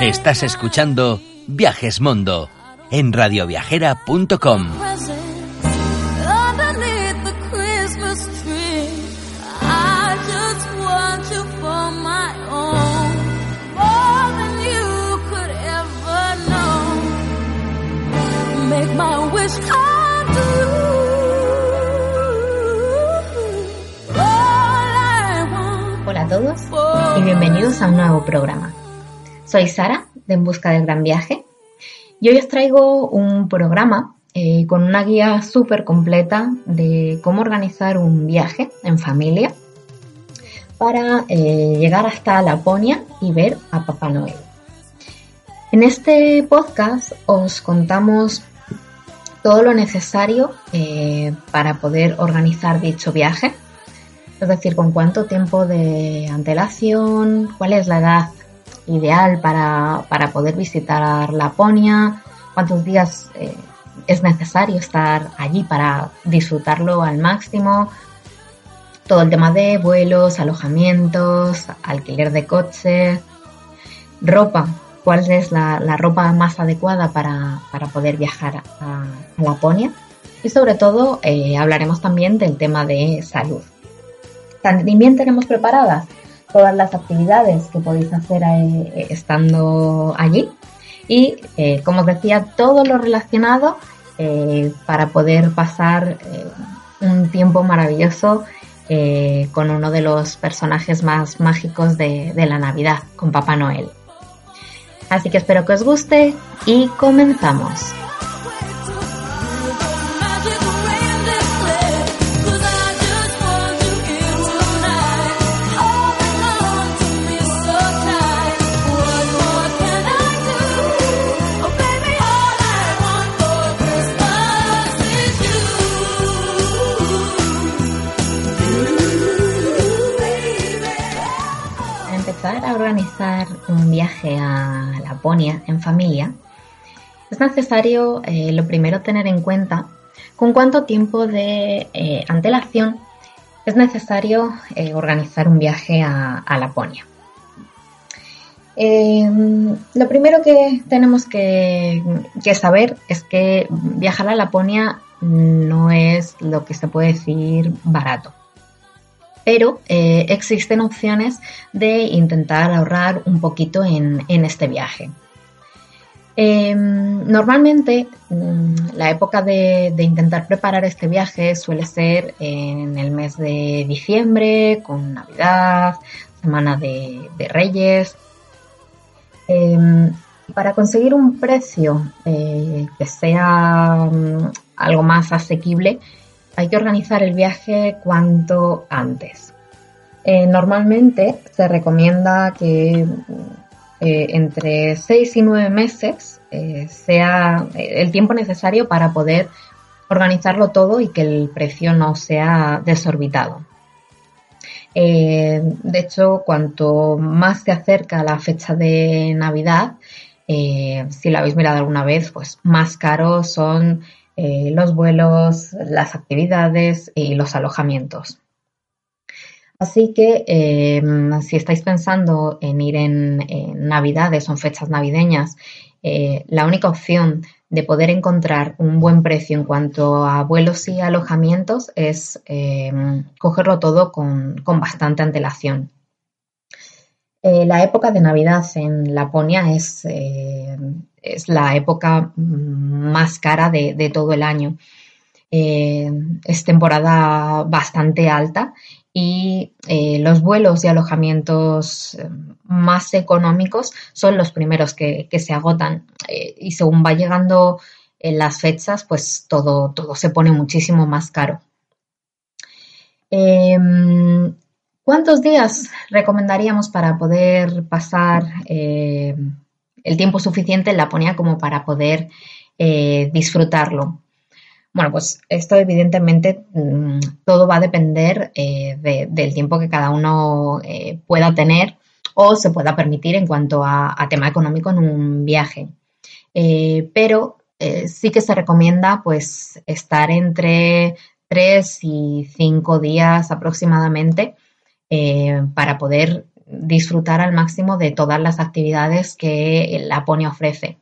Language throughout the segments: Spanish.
Estás escuchando Viajes Mundo en radioviajera.com. bienvenidos a un nuevo programa. Soy Sara de En Busca del Gran Viaje y hoy os traigo un programa eh, con una guía súper completa de cómo organizar un viaje en familia para eh, llegar hasta Laponia y ver a Papá Noel. En este podcast os contamos todo lo necesario eh, para poder organizar dicho viaje, es decir, con cuánto tiempo de antelación, cuál es la edad ideal para, poder visitar Laponia, cuántos días eh, es necesario estar allí para disfrutarlo al máximo, todo el tema de vuelos, alojamientos, alquiler de coche, ropa, cuál es la, ropa más adecuada para, poder viajar a, Laponia y sobre todo eh, hablaremos también del tema de salud. También tenemos preparadas todas las actividades que podéis hacer eh, estando allí y, eh, como os decía, todo lo relacionado eh, para poder pasar un tiempo maravilloso con uno de los personajes más mágicos de la Navidad, con Papá Noel. Así que espero que os guste y comenzamos. Organizar un viaje a Laponia en familia, es necesario eh, lo primero tener en cuenta con cuánto tiempo de eh, antelación es necesario eh, organizar un viaje a, Laponia. lo primero que tenemos que, que, saber es que viajar a Laponia no es lo que se puede decir barato pero eh, existen opciones de intentar ahorrar un poquito en, este viaje. Em, normalmente mm, la época de, intentar preparar este viaje suele ser en el mes de diciembre, con Navidad, Semana de, Reyes. Em, para conseguir un precio eh, que sea mm, algo más asequible, hay que organizar el viaje cuanto antes. Eh, normalmente se recomienda que eh, entre 6 y 9 meses eh, sea el tiempo necesario para poder organizarlo todo y que el precio no sea desorbitado. de hecho, cuanto más se acerca la fecha de Navidad, si la habéis mirado alguna vez, pues más caros son eh, los vuelos, las actividades y los alojamientos. Así que em, si estáis pensando en ir en, Navidades o en fechas navideñas, eh, la única opción de poder encontrar un buen precio en cuanto a vuelos y alojamientos es em, cogerlo todo con, bastante antelación. Eh, la época de Navidad en Laponia es es la época más cara de, todo el año. Eh, es temporada bastante alta y eh, los vuelos y alojamientos eh, más económicos son los primeros que, se agotan y según va llegando en las fechas pues todo, todo se pone muchísimo más caro. ¿Cuántos días recomendaríamos para poder pasar el tiempo suficiente en Laponia como para poder eh, disfrutarlo. Bueno, pues esto evidentemente mm, todo va a depender eh, del tiempo que cada uno eh, pueda tener o se pueda permitir en cuanto a, tema económico en un viaje. pero sí que se recomienda pues estar entre tres y cinco días aproximadamente para poder disfrutar al máximo de todas las actividades que Laponia ofrece.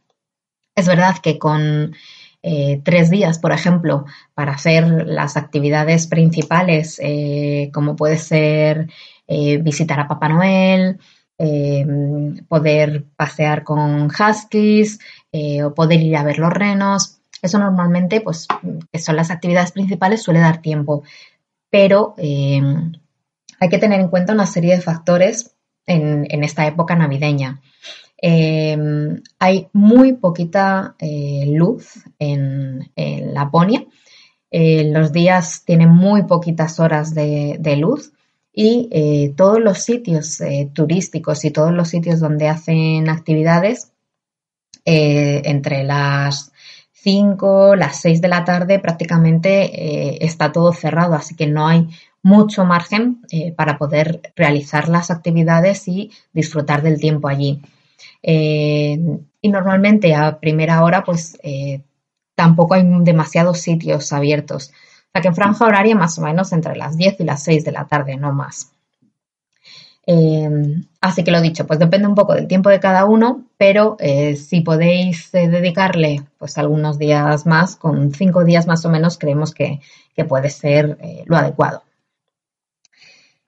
Es verdad que con eh, tres días, por ejemplo, para hacer las actividades principales, eh, como puede ser eh, visitar a Papá Noel, poder pasear con huskies o poder ir a ver los renos. Eso normalmente, pues, que son las actividades principales, suele dar tiempo. Pero hay que tener en cuenta una serie de factores en esta época navideña. Em, hay muy poquita eh, luz en, Laponia. Eh, los días tienen muy poquitas horas de, luz y eh, todos los sitios turísticos y todos los sitios donde hacen actividades entre las 5, las 6 de la tarde prácticamente está todo cerrado, así que no hay mucho margen para poder realizar las actividades y disfrutar del tiempo allí. Eh, y normalmente a primera hora, pues eh, tampoco hay demasiados sitios abiertos. O sea que en franja horaria más o menos entre las 10 y las 6 de la tarde, no más. Eh, así que lo dicho, pues depende un poco del tiempo de cada uno, pero si podéis dedicarle pues algunos días más, con cinco días más o menos, creemos que puede ser lo adecuado.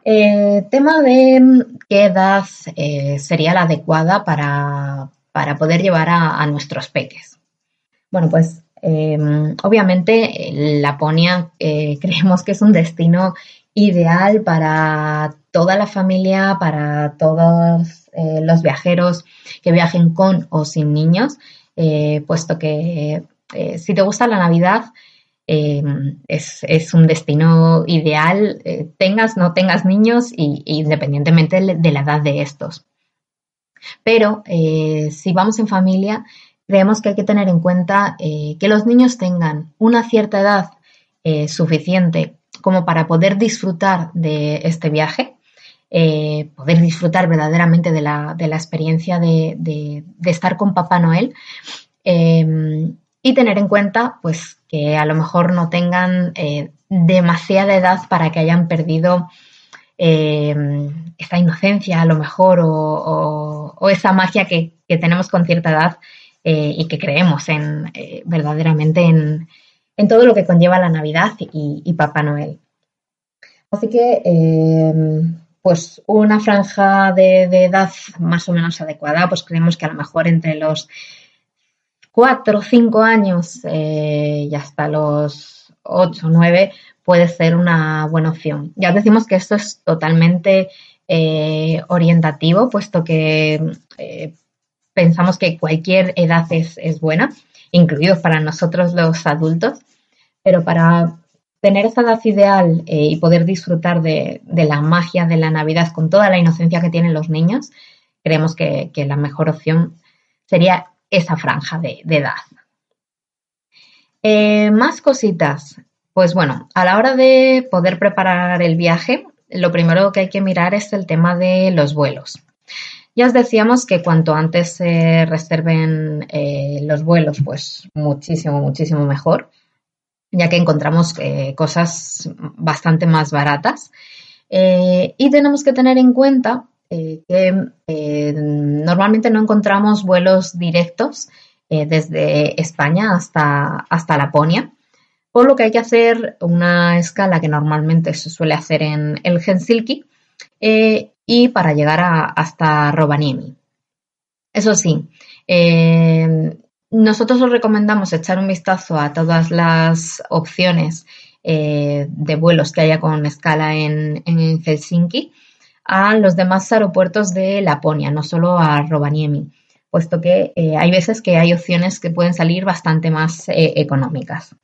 Eh, tema de qué edad eh, sería la adecuada para, poder llevar a, nuestros peques. Bueno, pues em, obviamente Laponia eh, creemos que es un destino ideal para toda la familia, para todos los viajeros que viajen con o sin niños, puesto que si te gusta la Navidad, Em, es, un destino ideal, eh, tengas, no tengas niños, y, independientemente de la edad de estos. Pero eh, si vamos en familia, creemos que hay que tener en cuenta eh, que los niños tengan una cierta edad suficiente como para poder disfrutar de este viaje, poder disfrutar verdaderamente de la, experiencia de, de, estar con Papá Noel em, y tener en cuenta pues que a lo mejor no tengan eh, demasiada edad para que hayan perdido eh, esa inocencia a lo mejor o, esa magia que, tenemos con cierta edad eh, y que creemos en verdaderamente en, todo lo que conlleva la Navidad y, Papá Noel. Así que pues una franja de, de edad más o menos adecuada, pues creemos que a lo mejor entre los cuatro o cinco años eh, y hasta los ocho o nueve puede ser una buena opción. Ya decimos que esto es totalmente eh, orientativo, puesto que eh, pensamos que cualquier edad es, buena, incluidos para nosotros los adultos, pero para tener esa edad ideal y poder disfrutar de, la magia de la Navidad con toda la inocencia que tienen los niños, creemos que la mejor opción sería esa franja de, edad. Eh, más cositas. Pues bueno, a la hora de poder preparar el viaje, lo primero que hay que mirar es el tema de los vuelos. Ya os decíamos que cuanto antes se reserven eh, los vuelos, pues muchísimo, muchísimo mejor, ya que encontramos eh, cosas bastante más baratas. y tenemos que tener en cuenta eh, que eh, normalmente no encontramos vuelos directos eh, desde España hasta, hasta Laponia, por lo que hay que hacer una escala que normalmente se suele hacer en el Helsinki y para llegar hasta Rovaniemi. Eso sí, nosotros os recomendamos echar un vistazo a todas las opciones de vuelos que haya con escala en Helsinki a los demás aeropuertos de Laponia, no solo a Rovaniemi, puesto que eh, hay veces que hay opciones que pueden salir bastante más eh, económicas.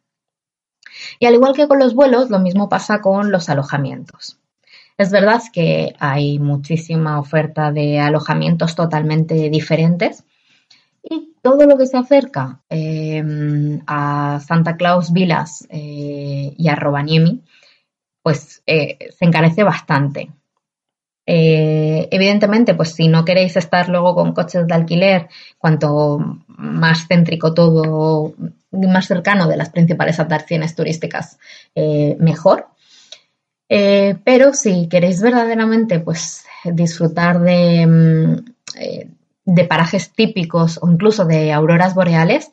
Y al igual que con los vuelos, lo mismo pasa con los alojamientos. Es verdad que hay muchísima oferta de alojamientos totalmente diferentes y todo lo que se acerca em, a Santa Claus Villas eh, y a Rovaniemi, pues se encarece bastante. Eh, evidentemente, pues si no queréis estar luego con coches de alquiler, cuanto más céntrico todo, más cercano de las principales atracciones turísticas, eh, mejor. Eh, pero si queréis verdaderamente pues, disfrutar de, mm, de, parajes típicos o incluso de auroras boreales,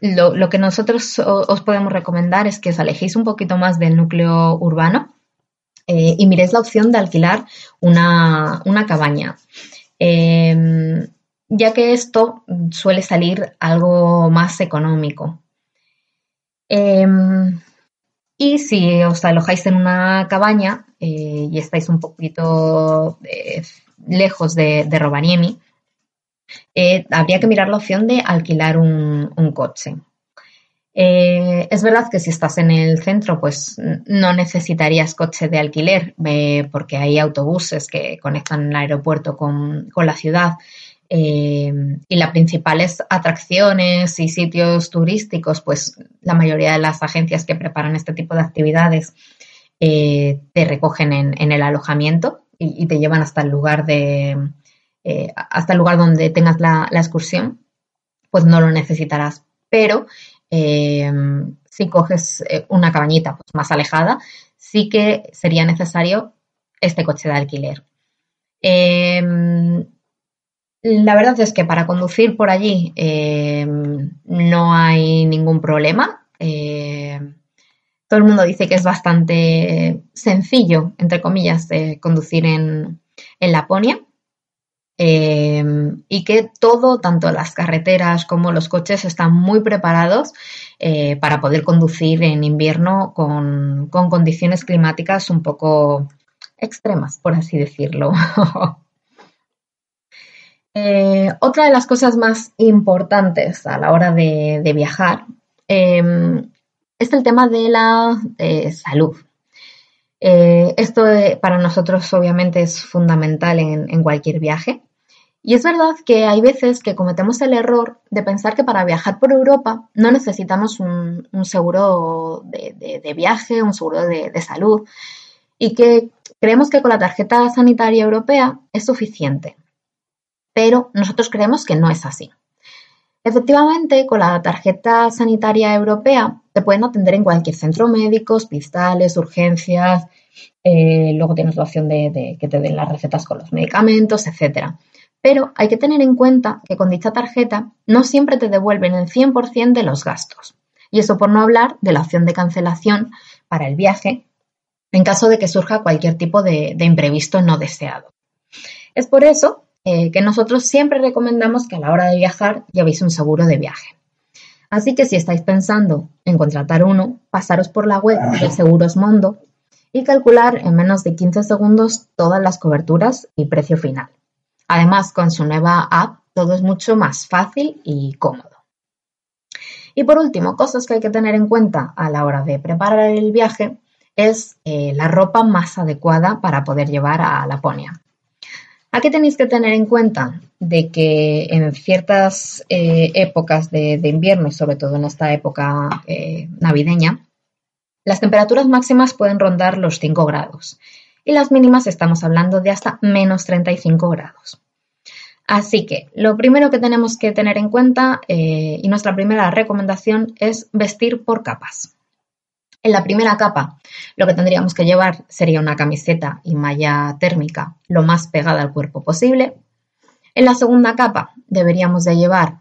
lo, lo, que nosotros os podemos recomendar es que os alejéis un poquito más del núcleo urbano eh, y miréis la opción de alquilar una, cabaña. Em, ya que esto suele salir algo más económico. Em, y si os alojáis en una cabaña eh, y estáis un poquito eh, lejos de, de Rovaniemi, habría que mirar la opción de alquilar un coche. Eh, es verdad que si estás en el centro, pues no necesitarías coche de alquiler, eh, porque hay autobuses que conectan el aeropuerto con, la ciudad. Eh, y las principales atracciones y sitios turísticos, pues la mayoría de las agencias que preparan este tipo de actividades te recogen en, el alojamiento y, te llevan hasta el lugar de hasta el lugar donde tengas la, la excursión, pues no lo necesitarás. Pero Em, si coges eh, una cabañita pues, más alejada, sí que sería necesario este coche de alquiler. Em, la verdad es que para conducir por allí em, no hay ningún problema. todo el mundo dice que es bastante sencillo, entre comillas, conducir en, en Laponia. Em, y que todo, tanto las carreteras como los coches, están muy preparados eh, para poder conducir en invierno con, condiciones climáticas un poco extremas, por así decirlo. Eh, otra de las cosas más importantes a la hora de, viajar em, es el tema de la eh, esto para nosotros obviamente es fundamental en, cualquier viaje. Y es verdad que hay veces que cometemos el error de pensar que para viajar por Europa no necesitamos un, seguro de, viaje, un seguro de, salud, y que creemos que con la tarjeta sanitaria europea es suficiente. Pero nosotros creemos que no es así. Efectivamente, con la tarjeta sanitaria europea te pueden atender en cualquier centro médico, hospitales, urgencias, eh, luego tienes la opción de, que te den las recetas con los medicamentos, etcétera. Pero hay que tener en cuenta que con dicha tarjeta no siempre te devuelven el 100% de los gastos. Y eso por no hablar de la opción de cancelación para el viaje en caso de que surja cualquier tipo de, imprevisto no deseado. Es por eso eh, que nosotros siempre recomendamos que a la hora de viajar llevéis un seguro de viaje. Así que si estáis pensando en contratar uno, pasaros por la web de Seguros Mondo y calcular en menos de 15 segundos todas las coberturas y precio final. Además, con su nueva app todo es mucho más fácil y cómodo. Y por último, cosas que hay que tener en cuenta a la hora de preparar el viaje es eh, la ropa más adecuada para poder llevar a Laponia. Aquí tenéis que tener en cuenta de que en ciertas eh, épocas de, invierno y sobre todo en esta época eh, navideña, las temperaturas máximas pueden rondar los 5 grados y las mínimas estamos hablando de hasta menos 35 grados. Así que lo primero que tenemos que tener en cuenta eh, y nuestra primera recomendación es vestir por capas. En la primera capa lo que tendríamos que llevar sería una camiseta y malla térmica lo más pegada al cuerpo posible. En la segunda capa deberíamos de llevar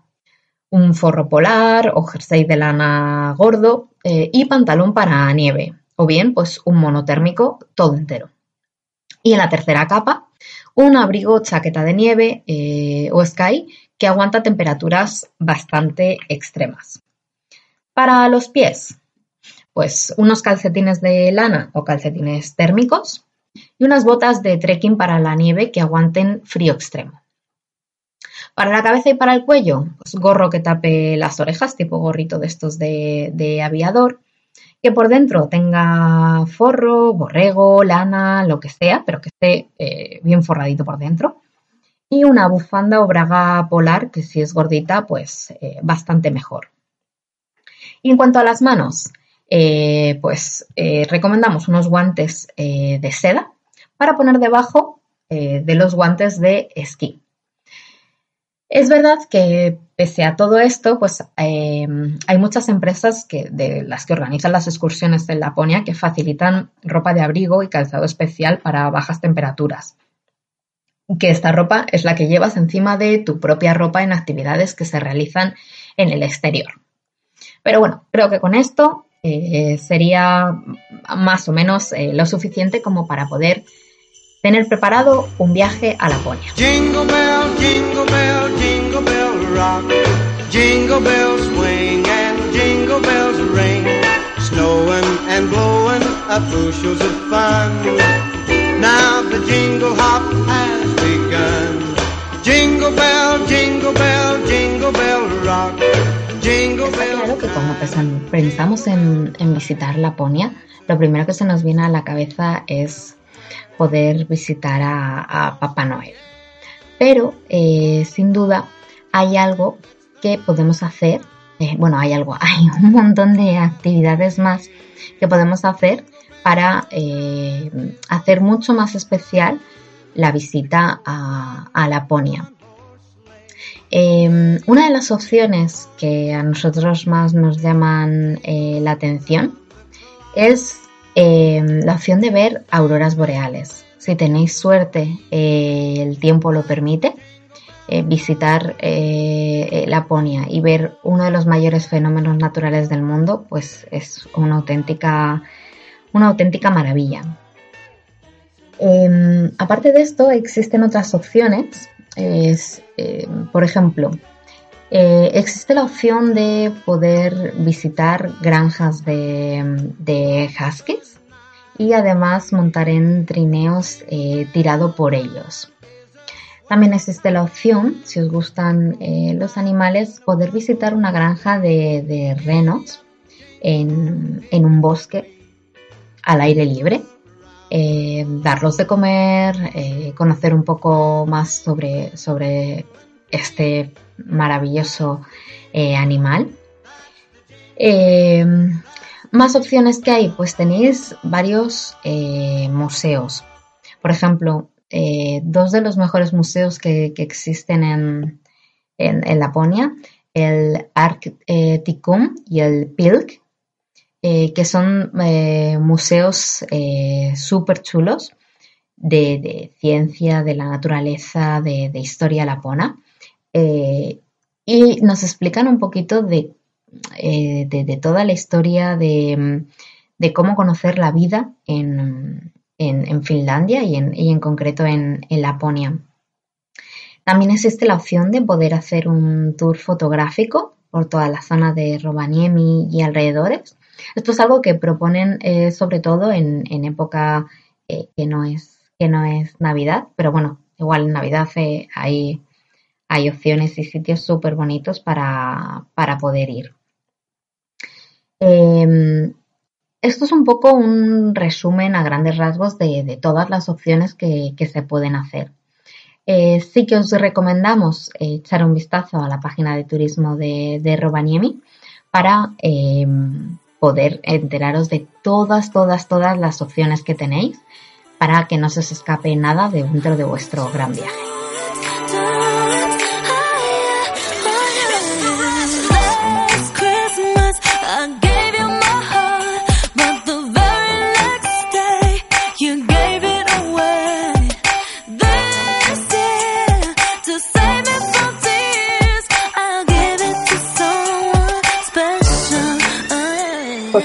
un forro polar o jersey de lana gordo eh, y pantalón para nieve o bien pues un monotérmico todo entero. Y en la tercera capa, un abrigo chaqueta de nieve eh, o sky que aguanta temperaturas bastante extremas. Para los pies, pues unos calcetines de lana o calcetines térmicos y unas botas de trekking para la nieve que aguanten frío extremo. Para la cabeza y para el cuello, pues gorro que tape las orejas, tipo gorrito de estos de aviador, que por dentro tenga forro, borrego, lana, lo que sea, pero que esté eh, bien forradito por dentro. Y una bufanda o braga polar, que si es gordita, pues eh, bastante mejor. Y en cuanto a las manos, eh, pues recomendamos unos guantes de seda para poner debajo de los guantes de esquí. Es verdad que pese a todo esto, pues hay muchas empresas que, de las que organizan las excursiones en Laponia que facilitan ropa de abrigo y calzado especial para bajas temperaturas que esta ropa es la que llevas encima de tu propia ropa en actividades que se realizan en el exterior. Pero bueno, creo que con esto eh, sería más o menos eh, lo suficiente como para poder tener preparado un viaje a Laponia. Jingle bell, jingle bell, jingle bell rock. Jingle bells swing and jingle bells ring. Snowing and blowing up bushels of fun. Now the jingle hop has begun. Jingle bell, jingle bell, jingle bell rock. Bell. Claro que cuando pensamos en, en visitar Laponia, lo primero que se nos viene a la cabeza es poder visitar a, Papá Noel. Pero eh, sin duda hay algo que podemos hacer, eh, bueno, hay algo, hay un montón de actividades más que podemos hacer para eh, hacer mucho más especial la visita a, Laponia. Em, una de las opciones que a nosotros más nos llaman la atención es Em, la opción de ver auroras boreales. Si tenéis suerte, eh, el tiempo lo permite, eh, visitar eh, Laponia y ver uno de los mayores fenómenos naturales del mundo, pues es una auténtica, una auténtica maravilla. Em, aparte de esto, existen otras opciones. Por ejemplo, eh, existe la opción de poder visitar granjas de, de huskies y además montar en trineos eh, tirado por ellos. También existe la opción, si os gustan eh, los animales, poder visitar una granja de, renos en, un bosque al aire libre, darlos de comer, conocer un poco más sobre, sobre este maravilloso eh, animal. Eh, más opciones que hay, pues tenéis varios eh, museos. Por ejemplo, dos de los mejores museos que, existen en, en, Laponia, el Arcticum y el Pilk, que son museos súper chulos de, ciencia, de la naturaleza, de historia lapona. Eh, y nos explican un poquito de, eh, toda la historia de, cómo conocer la vida en, Finlandia y en, concreto en, Laponia. También existe la opción de poder hacer un tour fotográfico por toda la zona de Rovaniemi y alrededores. Esto es algo que proponen eh, sobre todo en, época que, no es, que no es Navidad, pero bueno, igual en Navidad hay hay opciones y sitios súper bonitos para, poder ir. Em, esto es un poco un resumen a grandes rasgos de, todas las opciones que, se pueden hacer. Eh, sí que os recomendamos echar un vistazo a la página de turismo de, de Rovaniemi para em, poder enteraros de todas, todas, todas las opciones que tenéis para que no se os escape nada dentro de vuestro gran viaje.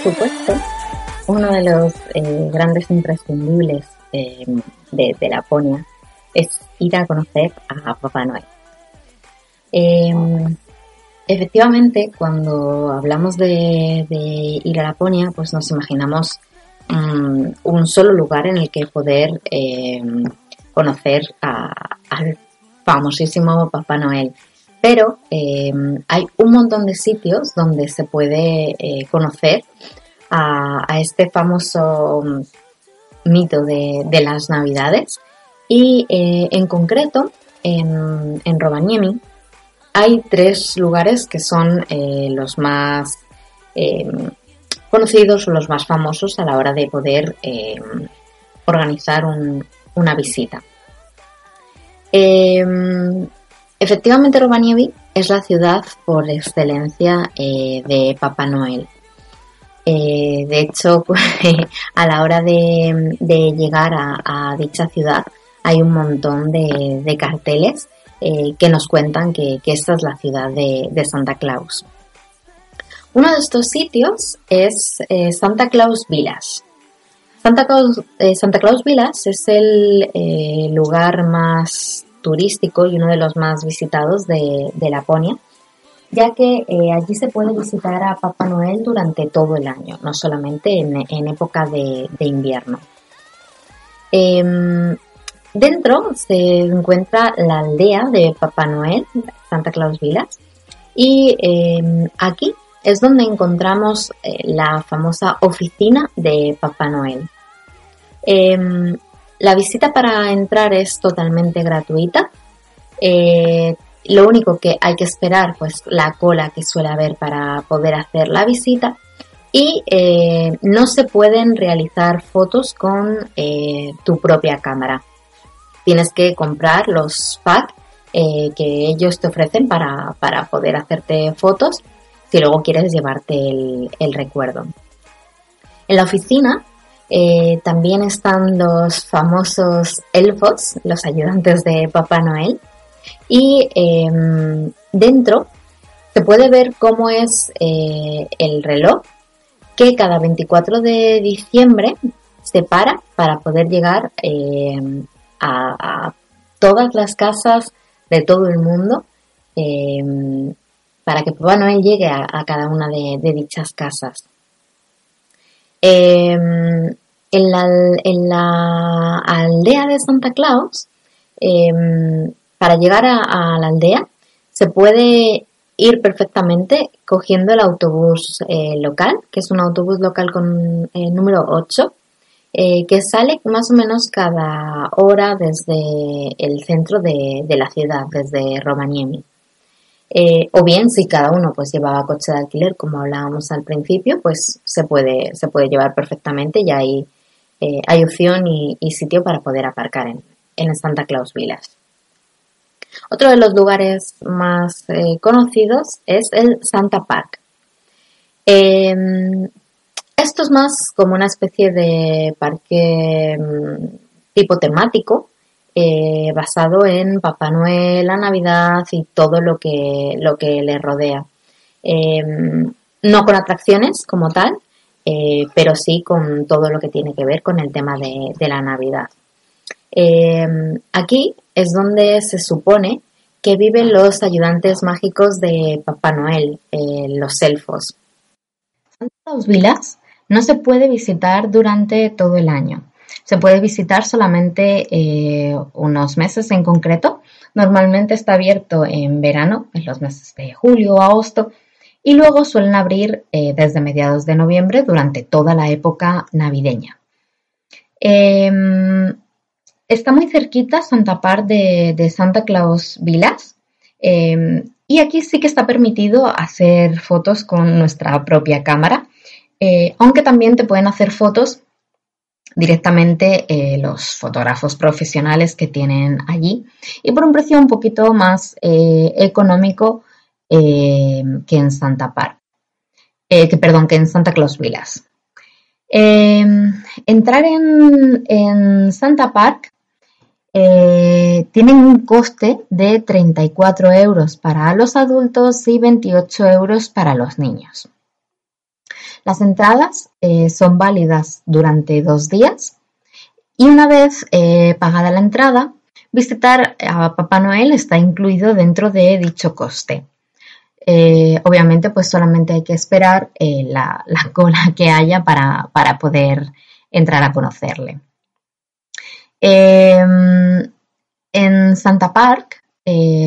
Por supuesto, uno de los eh, grandes imprescindibles eh, de, Laponia es ir a conocer a Papá Noel. Em, efectivamente, cuando hablamos de, ir a Laponia, pues nos imaginamos mm, un solo lugar en el que poder em, conocer al famosísimo Papá Noel pero eh, hay un montón de sitios donde se puede eh, conocer a, este famoso mito de, las navidades y eh, en concreto en, en, Rovaniemi hay tres lugares que son los más conocidos o los más famosos a la hora de poder organizar un, una visita. Efectivamente, Rovaniemi es la ciudad por excelencia eh, de Papá Noel. Eh, de hecho, pues, a la hora de, llegar a, dicha ciudad hay un montón de, carteles eh, que nos cuentan que, esta es la ciudad de, Santa Claus. Uno de estos sitios es Santa Claus Villas. Santa Claus, Santa Claus Villas es el lugar más turístico y uno de los más visitados de, Laponia, ya que eh, allí se puede visitar a Papá Noel durante todo el año, no solamente en, época de, invierno. Em, dentro se encuentra la aldea de Papá Noel, Santa Claus Villas, y em, aquí es donde encontramos eh, la famosa oficina de Papá Noel. La visita para entrar es totalmente gratuita. Eh, lo único que hay que esperar, pues la cola que suele haber para poder hacer la visita. Y eh, no se pueden realizar fotos con eh, tu propia cámara. Tienes que comprar los packs que ellos te ofrecen para, poder hacerte fotos si luego quieres llevarte el recuerdo. En la oficina eh, también están los famosos elfos, los ayudantes de Papá Noel. Y em, dentro se puede ver cómo es eh, el reloj que cada 24 de diciembre se para para poder llegar em, a, todas las casas de todo el mundo em, para que Papá Noel llegue a, cada una de dichas casas. Em, en, la, aldea de Santa Claus, em, para llegar a, la aldea, se puede ir perfectamente cogiendo el autobús eh, local, que es un autobús local con el número 8, eh, que sale más o menos cada hora desde el centro de, de la ciudad, desde Rovaniemi. Eh, o bien, si cada uno pues llevaba coche de alquiler, como hablábamos al principio, pues se puede, se puede llevar perfectamente y hay, eh, hay opción y, sitio para poder aparcar en, en Santa Claus Villas. Otro de los lugares más eh, conocidos es el Santa Park. Em, esto es más como una especie de parque mm, tipo temático, eh, basado en Papá Noel, la Navidad y todo lo que, lo que le rodea. Em, no con atracciones como tal, eh, pero sí con todo lo que tiene que ver con el tema de, la Navidad. Em, aquí es donde se supone que viven los ayudantes mágicos de Papá Noel, eh, los elfos. Santa Vilas no se puede visitar durante todo el año. Se puede visitar solamente eh, unos meses en concreto. Normalmente está abierto en verano, en los meses de julio agosto, y luego suelen abrir eh, desde mediados de noviembre durante toda la época navideña. Em, está muy cerquita Santa Par de, Santa Claus Vilas. Em, y aquí sí que está permitido hacer fotos con nuestra propia cámara, eh, aunque también te pueden hacer fotos directamente eh, los fotógrafos profesionales que tienen allí y por un precio un poquito más eh, económico eh, que en Santa Par, que perdón, que en Santa Claus Villas. entrar en, en, Santa Park tiene un coste de 34 euros para los adultos y 28 euros para los niños. Las entradas eh, son válidas durante dos días y una vez eh, pagada la entrada, visitar a Papá Noel está incluido dentro de dicho coste. Eh, obviamente, pues solamente hay que esperar la, cola que haya para, poder entrar a conocerle. Em, en Santa Park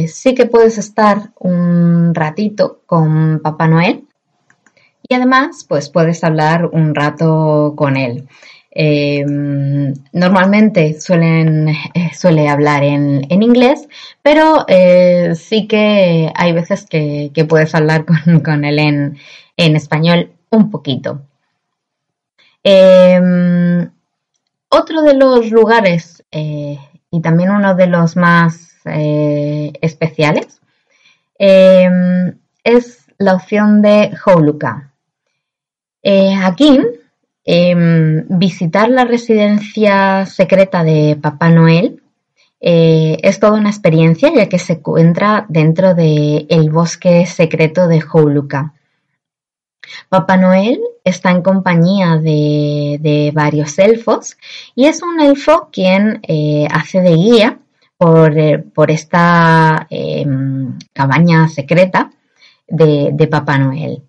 sí que puedes estar un ratito con Papá Noel y además pues puedes hablar un rato con él. Eh, normalmente suelen, eh, suele hablar en, inglés, pero eh, sí que hay veces que, puedes hablar con, él en, español un poquito. otro de los lugares y también uno de los más especiales es la opción de Houluka. aquí Em, visitar la residencia secreta de Papá Noel eh, es toda una experiencia ya que se encuentra dentro del el bosque secreto de Houluka. Papá Noel está en compañía de, varios elfos y es un elfo quien eh, hace de guía por, eh, esta em, cabaña secreta de Papá Noel.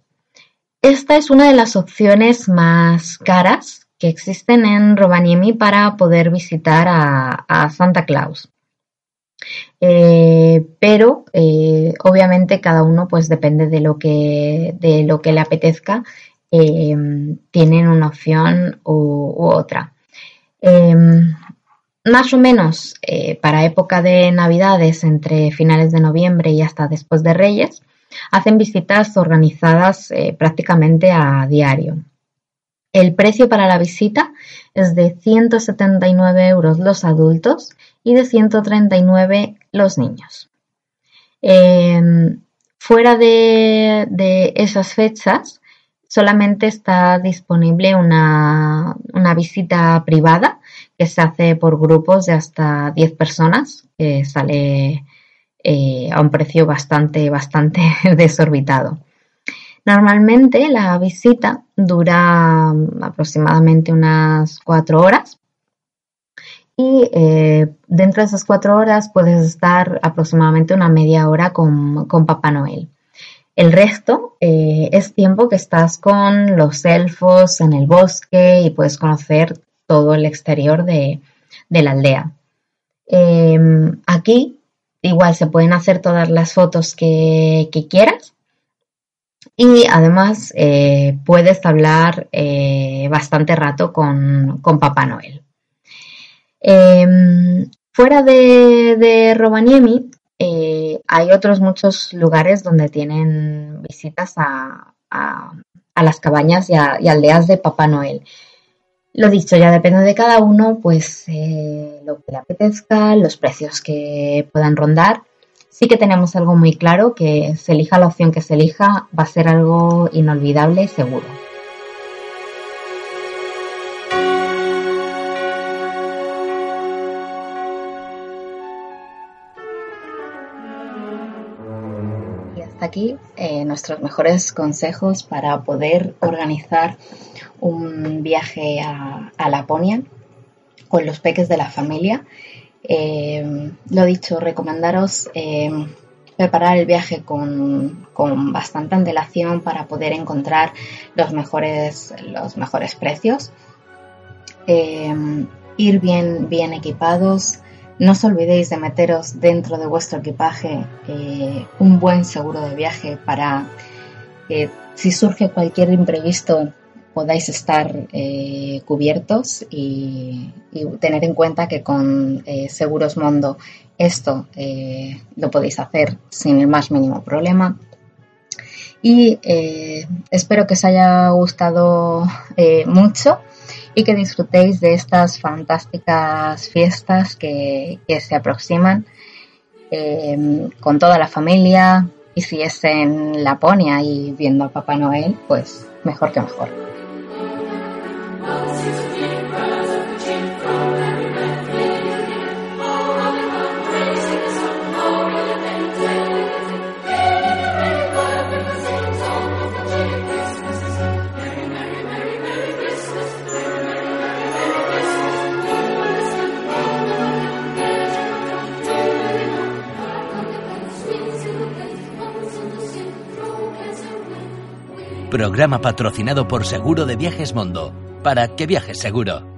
Esta es una de las opciones más caras que existen en Rovaniemi para poder visitar a, Santa Claus. Eh, pero eh, obviamente cada uno pues depende de lo que, de lo que le apetezca eh, tienen una opción u, u otra más o menos para época de navidades entre finales de noviembre y hasta después de Reyes Hacen visitas organizadas eh, prácticamente a diario. El precio para la visita es de 179 euros los adultos y de 139 los niños. Em, fuera de, esas fechas, solamente está disponible una, una, visita privada que se hace por grupos de hasta 10 personas, que sale eh, a un precio bastante, bastante desorbitado. Normalmente la visita dura mm, aproximadamente unas cuatro horas y eh, dentro de esas cuatro horas puedes estar aproximadamente una media hora con, Papá Noel. El resto eh, es tiempo que estás con los elfos en el bosque y puedes conocer todo el exterior de, la aldea. aquí Igual se pueden hacer todas las fotos que, quieras. Y además eh, puedes hablar eh, bastante rato con, Papá Noel. Em, fuera de, Rovaniemi eh, hay otros muchos lugares donde tienen visitas a, las cabañas y, aldeas de Papá Noel. Lo dicho, ya depende de cada uno, pues eh, lo que le apetezca, los precios que puedan rondar. Sí que tenemos algo muy claro, que se elija la opción que se elija, va a ser algo inolvidable seguro. Y hasta aquí eh, nuestros mejores consejos para poder organizar un viaje a, Laponia con los peques de la familia. Eh, lo dicho, recomendaros eh, preparar el viaje con, bastante antelación para poder encontrar los mejores, los mejores precios. Eh, ir bien, bien equipados. No os olvidéis de meteros dentro de vuestro equipaje un buen seguro de viaje para que si surge cualquier imprevisto podáis estar eh, cubiertos y, tener en cuenta que con eh, Seguros Mondo esto eh, lo podéis hacer sin el más mínimo problema. Y espero que os haya gustado mucho y que disfrutéis de estas fantásticas fiestas que, que se aproximan con toda la familia y si es en Laponia y viendo a Papá Noel, pues mejor que mejor. Programa patrocinado por Seguro de Viajes Mondo, para que viajes seguro.